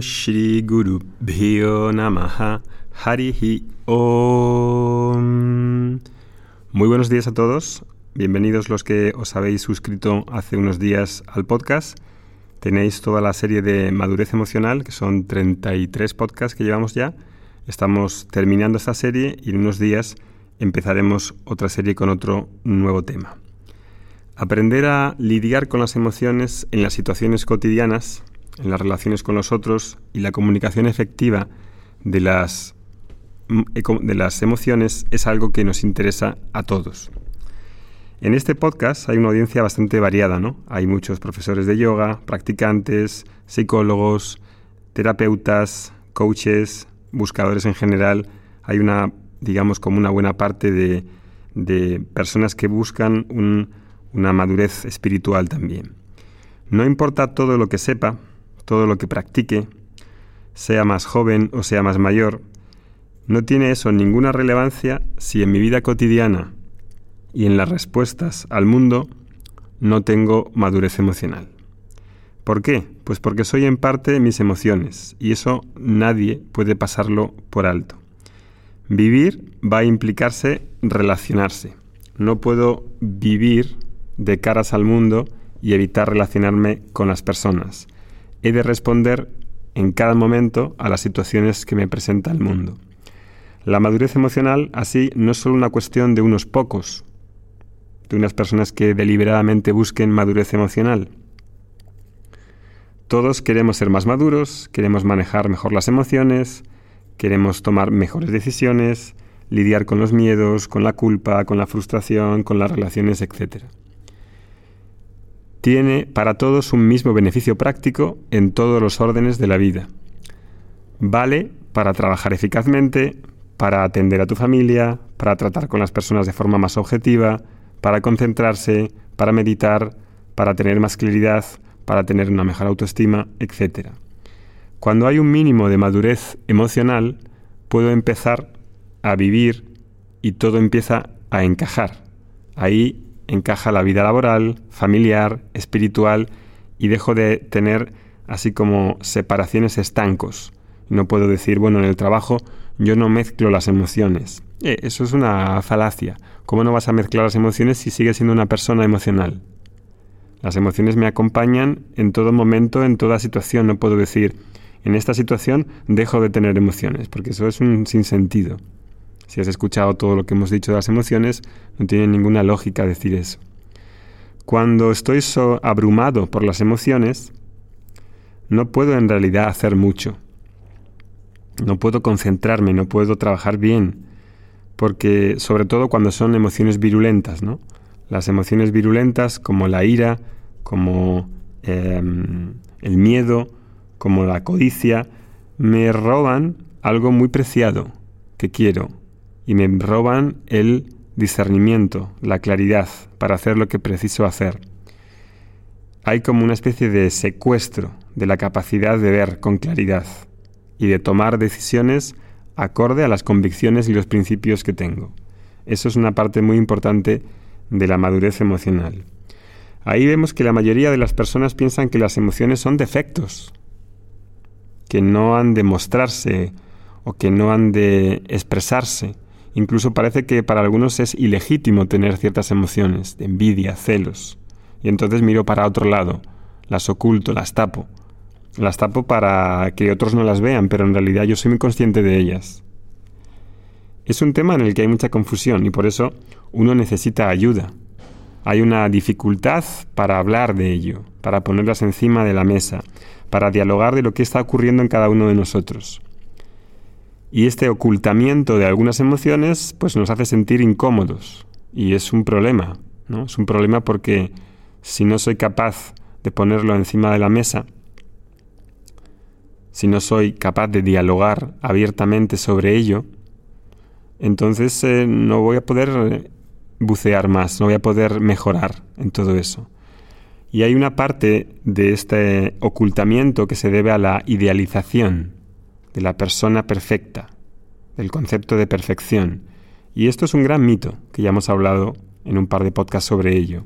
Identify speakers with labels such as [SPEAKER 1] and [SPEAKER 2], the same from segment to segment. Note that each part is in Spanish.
[SPEAKER 1] Shri Guru Bhyo Namaha Harihi Om. Muy buenos días a todos. Bienvenidos los que os habéis suscrito hace unos días al podcast. Tenéis toda la serie de madurez emocional, que son 33 podcasts que llevamos ya. Estamos terminando esta serie y en unos días empezaremos otra serie con otro nuevo tema. Aprender a lidiar con las emociones en las situaciones cotidianas, en las relaciones con los otros y la comunicación efectiva de las, mm, de las emociones es algo que nos interesa a todos. En este podcast hay una audiencia bastante variada, ¿no? Hay muchos profesores de yoga, practicantes, psicólogos, terapeutas, coaches, buscadores en general. Hay una, digamos, como una buena parte de, de personas que buscan un, una madurez espiritual también. No importa todo lo que sepa, todo lo que practique, sea más joven o sea más mayor, no tiene eso ninguna relevancia si en mi vida cotidiana y en las respuestas al mundo no tengo madurez emocional. ¿Por qué? Pues porque soy en parte mis emociones y eso nadie puede pasarlo por alto. Vivir va a implicarse relacionarse. No puedo vivir de caras al mundo y evitar relacionarme con las personas. He de responder en cada momento a las situaciones que me presenta el mundo. La madurez emocional, así, no es solo una cuestión de unos pocos, de unas personas que deliberadamente busquen madurez emocional. Todos queremos ser más maduros, queremos manejar mejor las emociones, queremos tomar mejores decisiones, lidiar con los miedos, con la culpa, con la frustración, con las relaciones, etc tiene para todos un mismo beneficio práctico en todos los órdenes de la vida. Vale para trabajar eficazmente, para atender a tu familia, para tratar con las personas de forma más objetiva, para concentrarse, para meditar, para tener más claridad, para tener una mejor autoestima, etc. Cuando hay un mínimo de madurez emocional, puedo empezar a vivir y todo empieza a encajar. Ahí encaja la vida laboral, familiar, espiritual y dejo de tener así como separaciones estancos. No puedo decir, bueno, en el trabajo yo no mezclo las emociones. Eh, eso es una falacia. ¿Cómo no vas a mezclar las emociones si sigues siendo una persona emocional? Las emociones me acompañan en todo momento, en toda situación. No puedo decir, en esta situación dejo de tener emociones, porque eso es un sinsentido. Si has escuchado todo lo que hemos dicho de las emociones, no tiene ninguna lógica decir eso. Cuando estoy abrumado por las emociones, no puedo en realidad hacer mucho. No puedo concentrarme, no puedo trabajar bien, porque sobre todo cuando son emociones virulentas, ¿no? Las emociones virulentas como la ira, como em, el miedo, como la codicia, me roban algo muy preciado que quiero, y me roban el discernimiento, la claridad para hacer lo que preciso hacer. Hay como una especie de secuestro de la capacidad de ver con claridad y de tomar decisiones acorde a las convicciones y los principios que tengo. Eso es una parte muy importante de la madurez emocional. Ahí vemos que la mayoría de las personas piensan que las emociones son defectos, que no han de mostrarse o que no han de expresarse. Incluso parece que para algunos es ilegítimo tener ciertas emociones, de envidia, celos. Y entonces miro para otro lado, las oculto, las tapo. Las tapo para que otros no las vean, pero en realidad yo soy muy consciente de ellas. Es un tema en el que hay mucha confusión y por eso uno necesita ayuda. Hay una dificultad para hablar de ello, para ponerlas encima de la mesa, para dialogar de lo que está ocurriendo en cada uno de nosotros. Y este ocultamiento de algunas emociones pues nos hace sentir incómodos y es un problema, ¿no? Es un problema porque si no soy capaz de ponerlo encima de la mesa, si no soy capaz de dialogar abiertamente sobre ello, entonces eh, no voy a poder bucear más, no voy a poder mejorar en todo eso. Y hay una parte de este ocultamiento que se debe a la idealización de la persona perfecta, del concepto de perfección. Y esto es un gran mito, que ya hemos hablado en un par de podcasts sobre ello.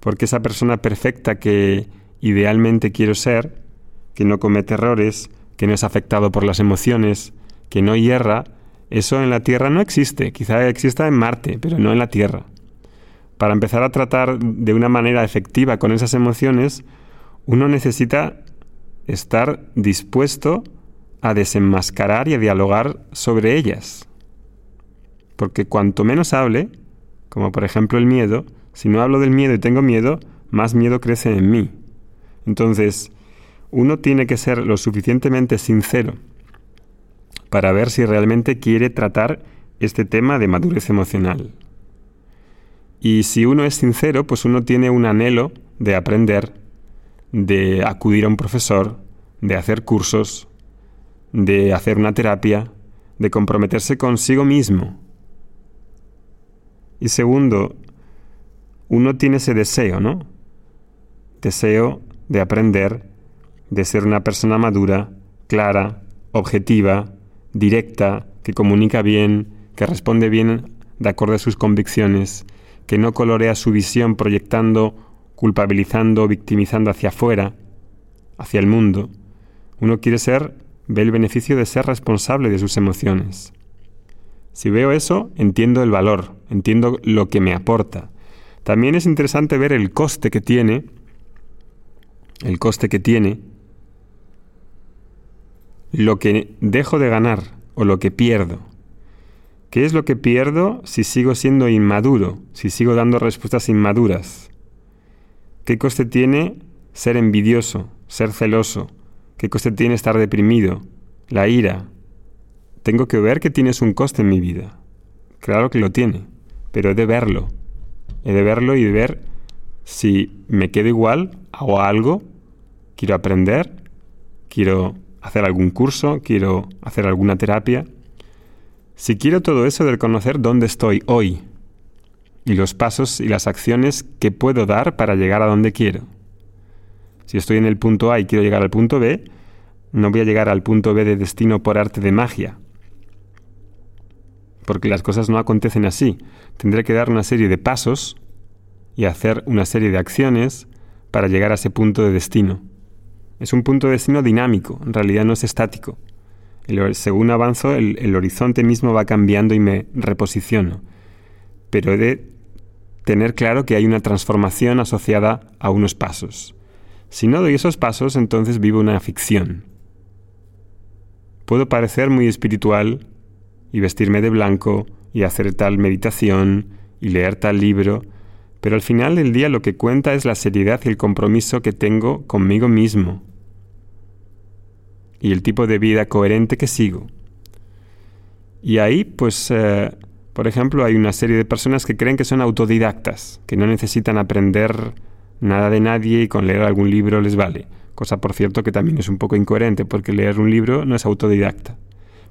[SPEAKER 1] Porque esa persona perfecta que idealmente quiero ser, que no comete errores, que no es afectado por las emociones, que no hierra, eso en la Tierra no existe. Quizá exista en Marte, pero no en la Tierra. Para empezar a tratar de una manera efectiva con esas emociones, uno necesita estar dispuesto a desenmascarar y a dialogar sobre ellas. Porque cuanto menos hable, como por ejemplo el miedo, si no hablo del miedo y tengo miedo, más miedo crece en mí. Entonces, uno tiene que ser lo suficientemente sincero para ver si realmente quiere tratar este tema de madurez emocional. Y si uno es sincero, pues uno tiene un anhelo de aprender, de acudir a un profesor, de hacer cursos, de hacer una terapia, de comprometerse consigo mismo. Y segundo, uno tiene ese deseo, ¿no? Deseo de aprender, de ser una persona madura, clara, objetiva, directa, que comunica bien, que responde bien de acuerdo a sus convicciones, que no colorea su visión proyectando, culpabilizando, victimizando hacia afuera, hacia el mundo. Uno quiere ser, ve el beneficio de ser responsable de sus emociones. Si veo eso, entiendo el valor, entiendo lo que me aporta. También es interesante ver el coste que tiene, el coste que tiene, lo que dejo de ganar o lo que pierdo. ¿Qué es lo que pierdo si sigo siendo inmaduro, si sigo dando respuestas inmaduras? ¿Qué coste tiene ser envidioso, ser celoso? ¿Qué coste tiene estar deprimido? La ira. Tengo que ver que tienes un coste en mi vida. Claro que lo tiene, pero he de verlo. He de verlo y de ver si me quedo igual, hago algo, quiero aprender, quiero hacer algún curso, quiero hacer alguna terapia. Si quiero todo eso de conocer dónde estoy hoy y los pasos y las acciones que puedo dar para llegar a donde quiero. Si estoy en el punto A y quiero llegar al punto B, no voy a llegar al punto B de destino por arte de magia. Porque las cosas no acontecen así. Tendré que dar una serie de pasos y hacer una serie de acciones para llegar a ese punto de destino. Es un punto de destino dinámico, en realidad no es estático según avanzo, el, horizonte mismo va cambiando y me reposiciono. Pero he de tener claro que hay una transformación asociada a unos pasos. Si no doy esos pasos, entonces vivo una ficción. Puedo parecer muy espiritual y vestirme de blanco y hacer tal meditación y leer tal libro, pero al final del día lo que cuenta es la seriedad y el compromiso que tengo conmigo mismo y el tipo de vida coherente que sigo. Y ahí, pues, eh, por ejemplo, hay una serie de personas que creen que son autodidactas, que no necesitan aprender nada de nadie y con leer algún libro les vale. Cosa, por cierto, que también es un poco incoherente, porque leer un libro no es autodidacta.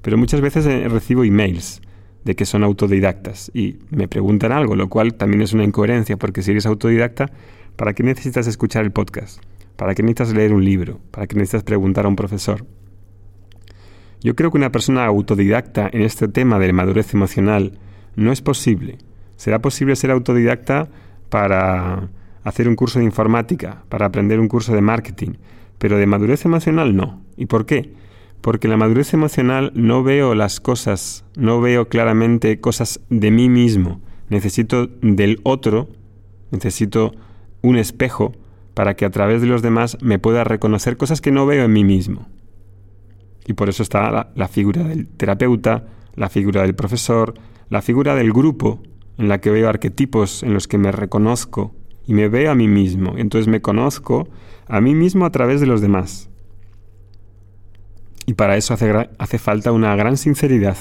[SPEAKER 1] Pero muchas veces eh, recibo emails de que son autodidactas y me preguntan algo, lo cual también es una incoherencia, porque si eres autodidacta, ¿para qué necesitas escuchar el podcast? ¿Para qué necesitas leer un libro? ¿Para qué necesitas preguntar a un profesor? Yo creo que una persona autodidacta en este tema de madurez emocional no es posible. Será posible ser autodidacta para hacer un curso de informática, para aprender un curso de marketing, pero de madurez emocional no. ¿Y por qué? Porque la madurez emocional no veo las cosas, no veo claramente cosas de mí mismo. Necesito del otro, necesito un espejo para que a través de los demás me pueda reconocer cosas que no veo en mí mismo. Y por eso está la, figura del terapeuta, la figura del profesor, la figura del grupo, en la que veo arquetipos en los que me reconozco y me veo a mí mismo. Entonces me conozco a mí mismo a través de los demás. Y para eso hace, hace falta una gran sinceridad.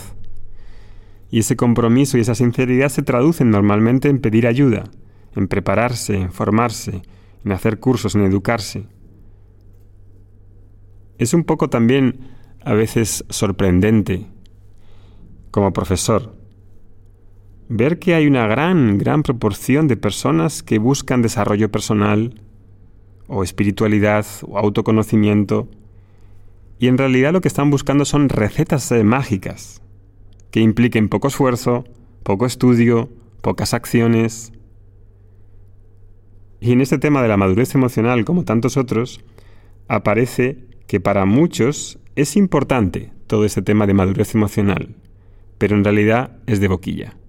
[SPEAKER 1] Y ese compromiso y esa sinceridad se traducen normalmente en pedir ayuda, en prepararse, en formarse, en hacer cursos, en educarse. Es un poco también a veces sorprendente como profesor ver que hay una gran, gran proporción de personas que buscan desarrollo personal o espiritualidad o autoconocimiento y en realidad lo que están buscando son recetas eh, mágicas que impliquen poco esfuerzo, poco estudio, pocas acciones. Y en este tema de la madurez emocional, como tantos otros, aparece que para muchos es importante todo este tema de madurez emocional, pero en realidad es de boquilla.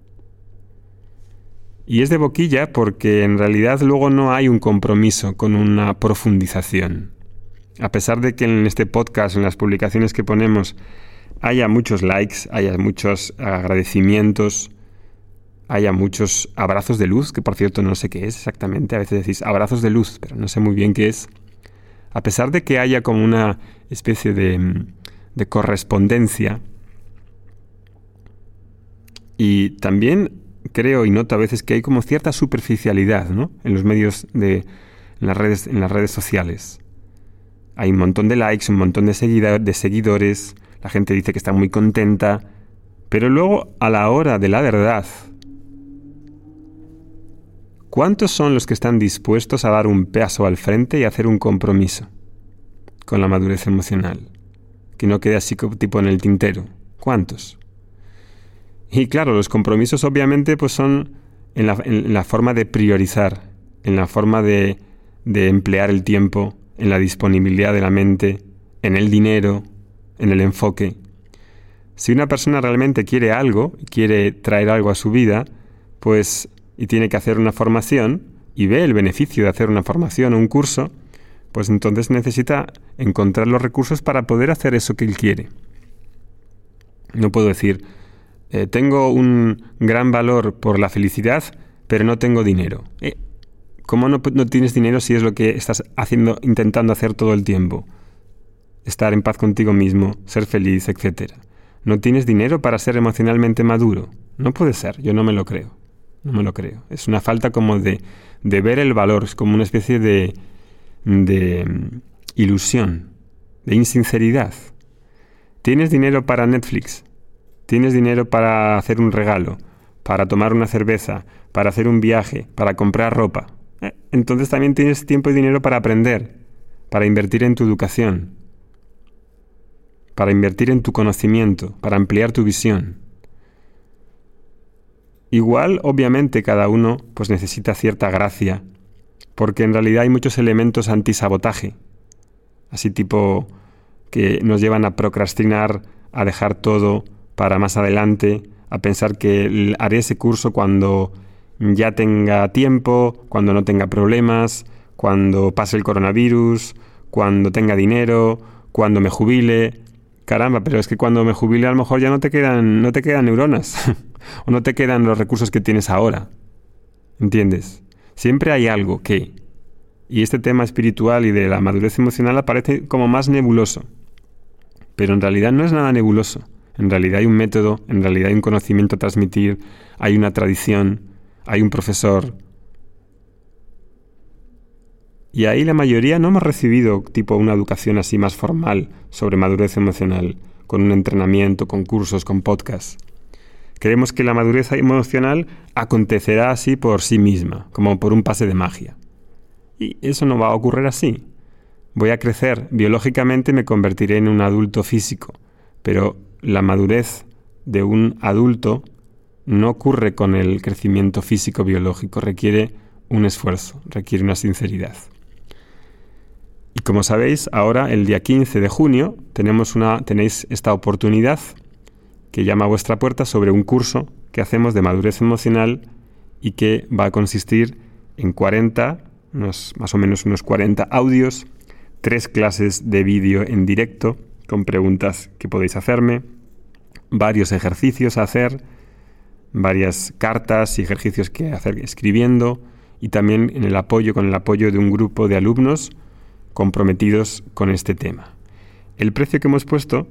[SPEAKER 1] Y es de boquilla porque en realidad luego no hay un compromiso con una profundización. A pesar de que en este podcast, en las publicaciones que ponemos, haya muchos likes, haya muchos agradecimientos, haya muchos abrazos de luz, que por cierto no sé qué es exactamente, a veces decís abrazos de luz, pero no sé muy bien qué es. A pesar de que haya como una especie de, de correspondencia, y también creo y noto a veces que hay como cierta superficialidad ¿no? en los medios de en las redes, en las redes sociales. Hay un montón de likes, un montón de, de seguidores, la gente dice que está muy contenta, pero luego a la hora de la verdad, ¿cuántos son los que están dispuestos a dar un paso al frente y hacer un compromiso con la madurez emocional? Que no quede así tipo en el tintero. ¿Cuántos? Y claro, los compromisos obviamente pues son en la, forma de priorizar, en la forma de, de emplear el tiempo, en la disponibilidad de la mente, en el dinero, en el enfoque. Si una persona realmente quiere algo, quiere traer algo a su vida, pues y tiene que hacer una formación y ve el beneficio de hacer una formación o un curso, pues entonces necesita encontrar los recursos para poder hacer eso que él quiere. No puedo decir, eh, tengo un gran valor por la felicidad, pero no tengo dinero. Eh, ¿Cómo no, no, tienes dinero si es lo que estás haciendo, intentando hacer todo el tiempo? Estar en paz contigo mismo, ser feliz, etc. ¿No tienes dinero para ser emocionalmente maduro? No puede ser, yo no me lo creo. No me lo creo. Es una falta como de, de ver el valor, es como una especie de, de mm, ilusión, de insinceridad. ¿Tienes dinero para Netflix? Tienes dinero para hacer un regalo, para tomar una cerveza, para hacer un viaje, para comprar ropa. Eh, entonces también tienes tiempo y dinero para aprender, para invertir en tu educación, para invertir en tu conocimiento, para ampliar tu visión. Igual, obviamente, cada uno pues necesita cierta gracia, porque en realidad hay muchos elementos antisabotaje, así tipo que nos llevan a procrastinar, a dejar todo, para más adelante, a pensar que haré ese curso cuando ya tenga tiempo, cuando no tenga problemas, cuando pase el coronavirus, cuando tenga dinero, cuando me jubile. Caramba, pero es que cuando me jubile a lo mejor ya no te quedan, no te quedan neuronas o no te quedan los recursos que tienes ahora. ¿Entiendes? Siempre hay algo que. Y este tema espiritual y de la madurez emocional aparece como más nebuloso. Pero en realidad no es nada nebuloso. En realidad hay un método, en realidad hay un conocimiento a transmitir, hay una tradición, hay un profesor. Y ahí la mayoría no hemos recibido tipo una educación así más formal sobre madurez emocional, con un entrenamiento, con cursos, con podcasts. Creemos que la madurez emocional acontecerá así por sí misma, como por un pase de magia. Y eso no va a ocurrir así. Voy a crecer, biológicamente me convertiré en un adulto físico, pero la madurez de un adulto no ocurre con el crecimiento físico biológico, requiere un esfuerzo, requiere una sinceridad. Y como sabéis, ahora el día 15 de junio tenemos una, tenéis esta oportunidad que llama a vuestra puerta sobre un curso que hacemos de madurez emocional y que va a consistir en 40, más o menos unos 40 audios, tres clases de vídeo en directo con preguntas que podéis hacerme, varios ejercicios a hacer, varias cartas y ejercicios que hacer escribiendo y también en el apoyo con el apoyo de un grupo de alumnos comprometidos con este tema. El precio que hemos puesto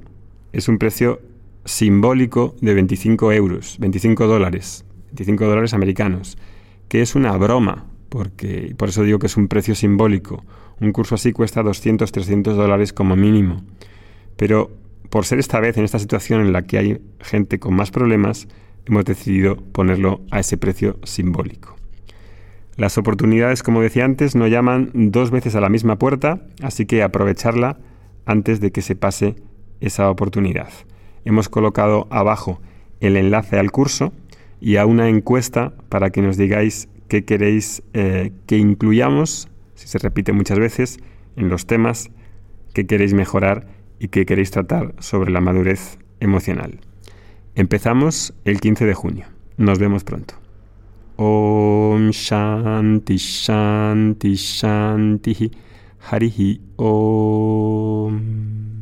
[SPEAKER 1] es un precio simbólico de 25 euros, 25 dólares, 25 dólares americanos, que es una broma, porque por eso digo que es un precio simbólico. Un curso así cuesta 200, 300 dólares como mínimo. Pero por ser esta vez en esta situación en la que hay gente con más problemas, hemos decidido ponerlo a ese precio simbólico. Las oportunidades, como decía antes, no llaman dos veces a la misma puerta, así que aprovecharla antes de que se pase esa oportunidad. Hemos colocado abajo el enlace al curso y a una encuesta para que nos digáis qué queréis eh, que incluyamos, si se repite muchas veces, en los temas que queréis mejorar y que queréis tratar sobre la madurez emocional. Empezamos el 15 de junio. Nos vemos pronto. Om Shanti Shanti Shanti Harihi Om